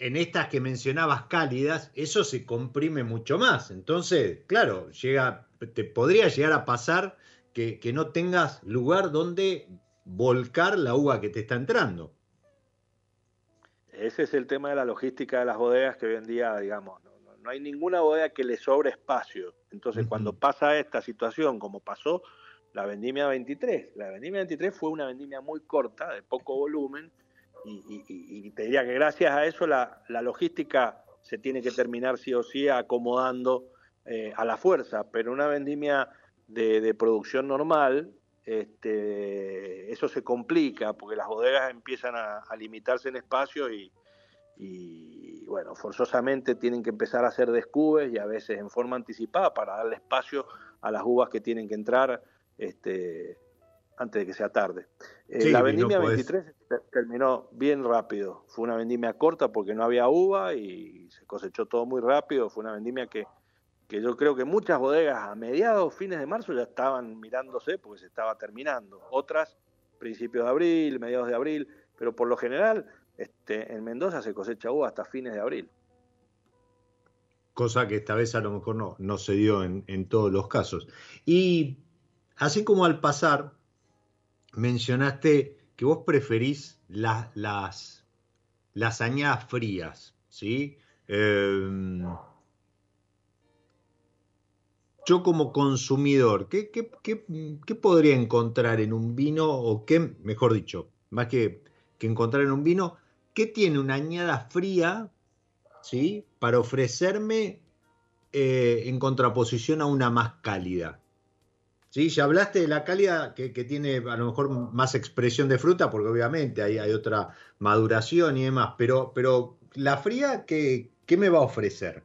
en estas que mencionabas cálidas, eso se comprime mucho más. Entonces, claro, llega, te podría llegar a pasar que, que no tengas lugar donde volcar la uva que te está entrando. Ese es el tema de la logística de las bodegas que hoy en día, digamos, no, no, no hay ninguna bodega que le sobre espacio. Entonces, cuando pasa esta situación, como pasó la vendimia 23, la vendimia 23 fue una vendimia muy corta, de poco volumen, y, y- y- y te diría que gracias a eso la, la logística se tiene que terminar sí o sí acomodando eh, a la fuerza, pero una vendimia de, de producción normal, este, eso se complica porque las bodegas empiezan a, a limitarse en espacio y, y, bueno, forzosamente tienen que empezar a hacer descubes y a veces en forma anticipada para darle espacio a las uvas que tienen que entrar este, antes de que sea tarde. Eh, Sí, la no vendimia podés- 23 ter- terminó bien rápido. Fue una vendimia corta porque no había uva y se cosechó todo muy rápido. Fue una vendimia que, que yo creo que muchas bodegas a mediados, fines de marzo ya estaban mirándose porque se estaba terminando. Otras, principios de abril, mediados de abril, pero por lo general este, en Mendoza se cosecha uva hasta fines de abril. Cosa que esta vez a lo mejor no, no se dio en, en todos los casos. Y así como al pasar, mencionaste que vos preferís las, las, las añadas frías, ¿sí? Eh, yo como consumidor, ¿qué, podría encontrar en un vino o qué, mejor dicho, más que, que encontrar en un vino, qué tiene una añada fría, ¿sí? Para ofrecerme eh, en contraposición a una más cálida. ¿Sí? Ya hablaste de la cálida que, que tiene a lo mejor más expresión de fruta, porque obviamente hay, hay otra maduración y demás, pero, pero la fría, ¿qué, ¿qué me va a ofrecer?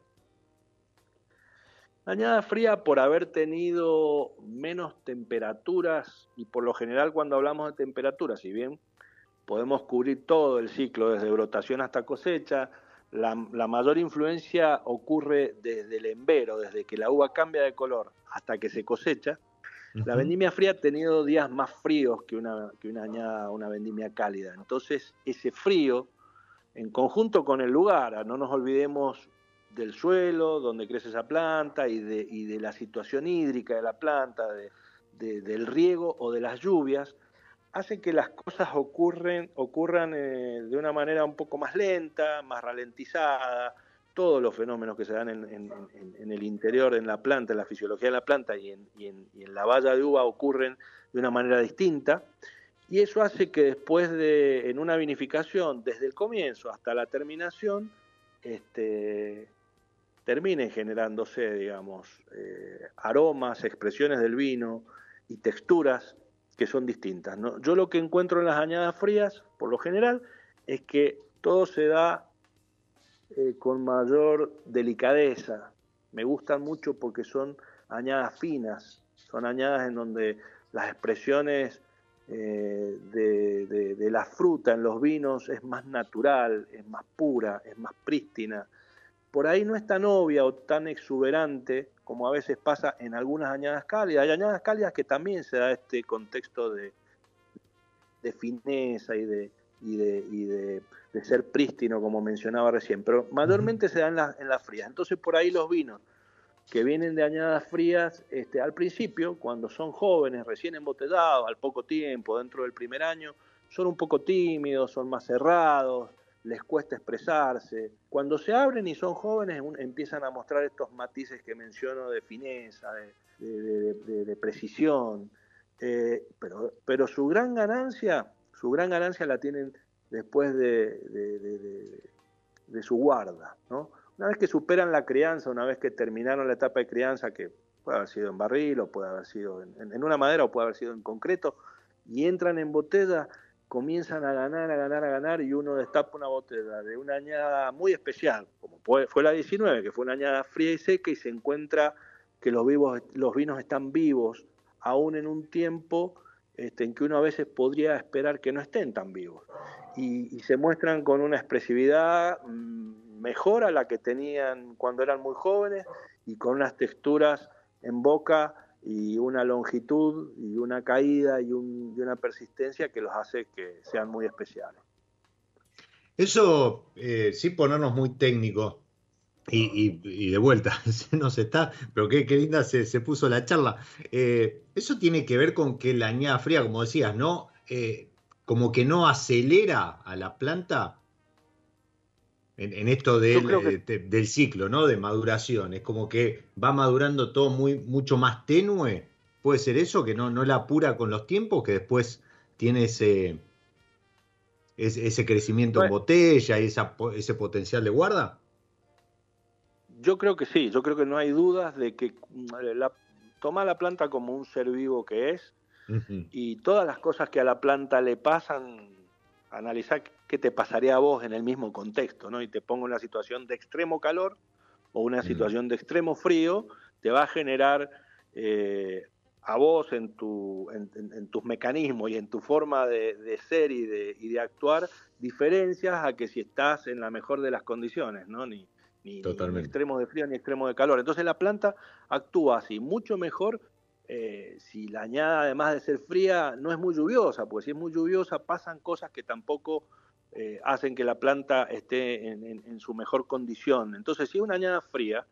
Añada fría por haber tenido menos temperaturas y por lo general cuando hablamos de temperaturas, si bien podemos cubrir todo el ciclo desde brotación hasta cosecha, la, la, mayor influencia ocurre desde el embero, desde que la uva cambia de color hasta que se cosecha. Uh -huh. La vendimia fría ha tenido días más fríos que una, que una añada, una vendimia cálida. Entonces, ese frío, en conjunto con el lugar, no nos olvidemos del suelo donde crece esa planta y de, y de la situación hídrica de la planta, de, de, del riego o de las lluvias, hace que las cosas ocurran eh, de una manera un poco más lenta, más ralentizada. Todos los fenómenos que se dan en, el interior, en la planta, en la fisiología de la planta y en, la valla de uva ocurren de una manera distinta. Y eso hace que después de, en una vinificación, desde el comienzo hasta la terminación, este, terminen generándose, digamos, eh, aromas, expresiones del vino y texturas que son distintas. Yo lo que encuentro en las añadas frías, por lo general, es que todo se da eh, con mayor delicadeza. Me gustan mucho porque son añadas finas, son añadas en donde las expresiones eh, de, de, la fruta en los vinos es más natural, es más pura, es más prístina. Por ahí no es tan obvia o tan exuberante como a veces pasa en algunas añadas cálidas. Hay añadas cálidas que también se da este contexto de, de fineza y de, y, de, de, ser prístino, como mencionaba recién, pero mayormente se da en, la, en las frías. Entonces por ahí los vinos que vienen de añadas frías, este, al principio, cuando son jóvenes, recién embotellados, al poco tiempo, dentro del primer año, son un poco tímidos, son más cerrados, les cuesta expresarse. Cuando se abren y son jóvenes empiezan a mostrar estos matices que menciono de fineza, de, precisión. Eh, pero, pero su gran ganancia, su gran ganancia la tienen después de, su guarda. ¿no? Una vez que superan la crianza, una vez que terminaron la etapa de crianza, que puede haber sido en barril o puede haber sido en, en una madera o puede haber sido en concreto, y entran en botella, comienzan a ganar, a ganar, a ganar y uno destapa una botella de una añada muy especial, como fue la 19, que fue una añada fría y seca y se encuentra que los, vivos, los vinos están vivos, aún en un tiempo este, en que uno a veces podría esperar que no estén tan vivos. Y, y se muestran con una expresividad mm, mejor a la que tenían cuando eran muy jóvenes y con unas texturas en boca y una longitud y una caída y, una persistencia que los hace que sean muy especiales. Eso, eh, sin ponernos muy técnicos, y, de vuelta, se nos está, pero qué, linda se, puso la charla. Eh, eso tiene que ver con que la añada fría, como decías, ¿no? Eh, como que no acelera a la planta en, esto del, del ciclo, ¿no? De maduración. Es como que va madurando todo muy, mucho más tenue. ¿Puede ser eso? Que no, no la apura con los tiempos, que después tiene ese, ese, crecimiento en botella y esa, ese potencial de guarda. Yo creo que sí, yo creo que no hay dudas de que mm, la, toma la planta como un ser vivo que es y todas las cosas que a la planta le pasan, analizar qué te pasaría a vos en el mismo contexto, ¿no? Y te pongo en una situación de extremo calor o una situación de extremo frío, te va a generar eh, a vos en, tu, en, tus mecanismos y en tu forma de, ser y de, y de, actuar diferencias a que si estás en la mejor de las condiciones, ¿no? Ni, ni, ni extremo de frío ni extremo de calor. Entonces la planta actúa así, mucho mejor eh, si la añada, además de ser fría, no es muy lluviosa, porque si es muy lluviosa pasan cosas que tampoco eh, hacen que la planta esté en, su mejor condición. Entonces, si es una añada fría,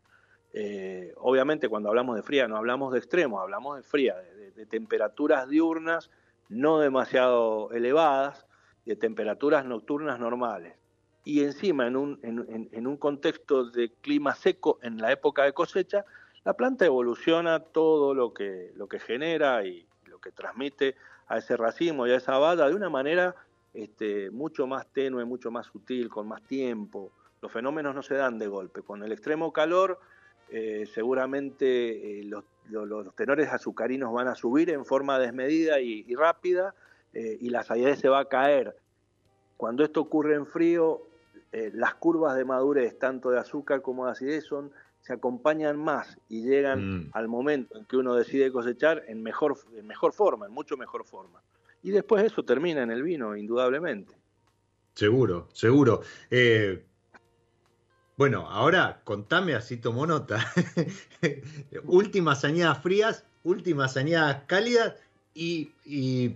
eh, obviamente cuando hablamos de fría no hablamos de extremos, hablamos de fría, de, temperaturas diurnas no demasiado elevadas, de temperaturas nocturnas normales. Y encima, en un, en un contexto de clima seco en la época de cosecha, la planta evoluciona todo lo que, lo que genera y lo que transmite a ese racimo y a esa valla de una manera este, mucho más tenue, mucho más sutil, con más tiempo. Los fenómenos no se dan de golpe. Con el extremo calor, eh, seguramente eh, los, tenores azucarinos van a subir en forma desmedida y, rápida eh, y la acidez se va a caer. Cuando esto ocurre en frío, las curvas de madurez, tanto de azúcar como de acidez, son se acompañan más y llegan mm. al momento en que uno decide cosechar en mejor, en mejor forma, en mucho mejor forma. Y después eso termina en el vino, indudablemente. Seguro, seguro. Eh, bueno, ahora contame, así tomo nota. últimas añadas frías, últimas añadas cálidas y, y,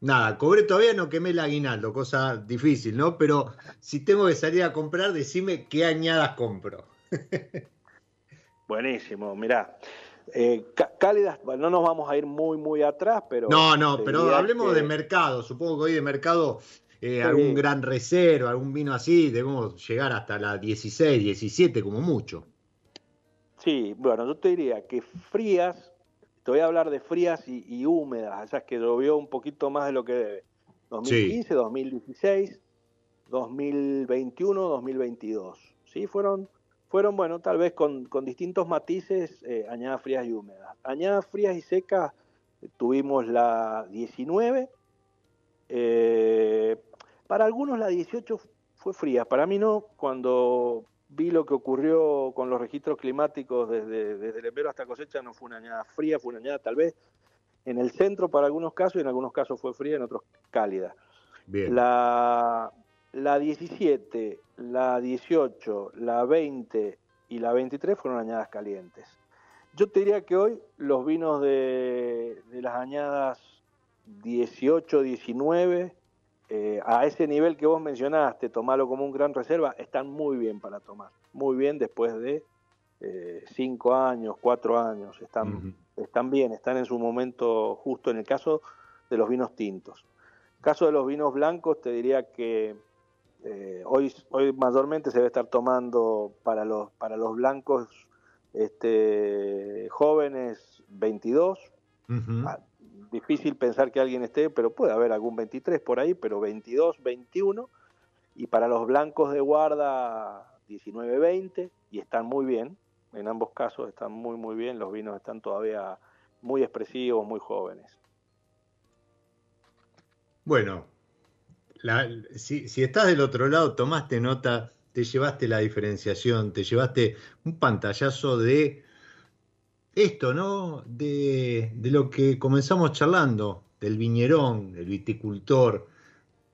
nada, cobré todavía, no quemé el aguinaldo, cosa difícil, ¿no? Pero si tengo que salir a comprar, decime qué añadas compro. Buenísimo, mirá. Eh, cálidas, no nos vamos a ir muy, muy atrás, pero... No, no, pero hablemos de mercado. Supongo que hoy de mercado, eh, algún gran reserva, algún vino así, debemos llegar hasta la 16, 17 como mucho. Sí, bueno, yo te diría que frías, te voy a hablar de frías y, húmedas, esas que llovió un poquito más de lo que debe. 2015, 2016, 2021, 2022. Sí, fueron fueron, bueno, tal vez con, distintos matices, eh, añadas frías y húmedas. Añadas frías y secas eh, tuvimos la 19, eh, para algunos la 18 fue fría, para mí no, cuando vi lo que ocurrió con los registros climáticos desde, desde el enero hasta cosecha, no fue una añada fría, fue una añada tal vez en el centro para algunos casos y en algunos casos fue fría, en otros cálida. Bien. La, la 17, la 18, la 20 y la 23 fueron añadas calientes. Yo te diría que hoy los vinos de, las añadas 18, 19, eh, a ese nivel que vos mencionaste, tomarlo como un gran reserva, están muy bien para tomar. Muy bien después de 5 eh, años, 4 años. Están, están bien, están en su momento justo en el caso de los vinos tintos. En el caso de los vinos blancos, te diría que eh, hoy, hoy mayormente se debe estar tomando para los, para los blancos este, jóvenes 22. Ah, difícil pensar que alguien esté, pero puede haber algún 23 por ahí, pero 22, 21. Y para los blancos de guarda 19, 20. Y están muy bien. En ambos casos están muy, muy bien. Los vinos están todavía muy expresivos, muy jóvenes. Bueno, si, estás del otro lado, tomaste nota, te llevaste la diferenciación, te llevaste un pantallazo de esto, ¿no? De, lo que comenzamos charlando, del viñerón, del viticultor,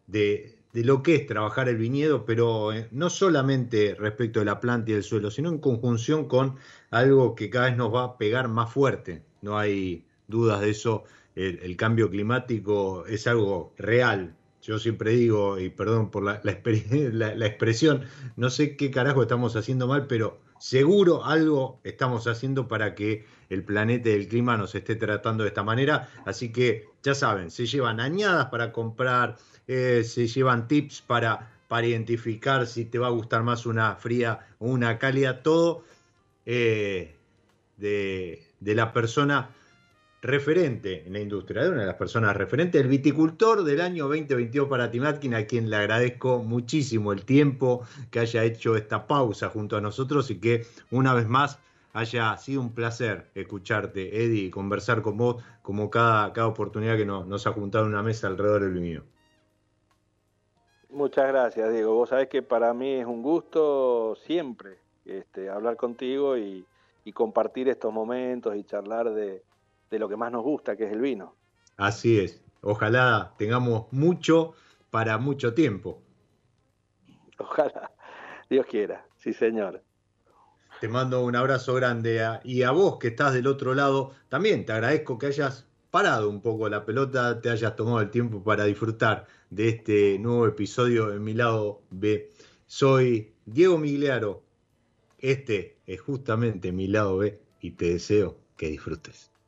de, lo que es trabajar el viñedo, pero eh, no solamente respecto de la planta y del suelo, sino en conjunción con algo que cada vez nos va a pegar más fuerte. No hay dudas de eso. el cambio climático es algo real, yo siempre digo, y perdón por la, la, expresión, no sé qué carajo estamos haciendo mal, pero seguro algo estamos haciendo para que el planeta y el clima nos esté tratando de esta manera. Así que ya saben, se llevan añadas para comprar, eh, se llevan tips para, para identificar si te va a gustar más una fría o una cálida, todo eh, de, de la persona referente en la industria, de una de las personas referentes, el viticultor del año 2022 para Timatkin, a quien le agradezco muchísimo el tiempo que haya hecho esta pausa junto a nosotros y que una vez más haya sido un placer escucharte, Eddie, y conversar con vos como cada, cada oportunidad que nos, ha juntado una mesa alrededor del mío. Muchas gracias, Diego. Vos sabés que para mí es un gusto siempre este, hablar contigo y compartir estos momentos y charlar de, de lo que más nos gusta, que es el vino. Así es. Ojalá tengamos mucho para mucho tiempo. Ojalá. Dios quiera. Sí, señor. Te mando un abrazo grande y a vos que estás del otro lado, también te agradezco que hayas parado un poco la pelota, te hayas tomado el tiempo para disfrutar de este nuevo episodio en mi lado B. Soy Diego Migliaro, este es justamente mi lado B y te deseo que disfrutes.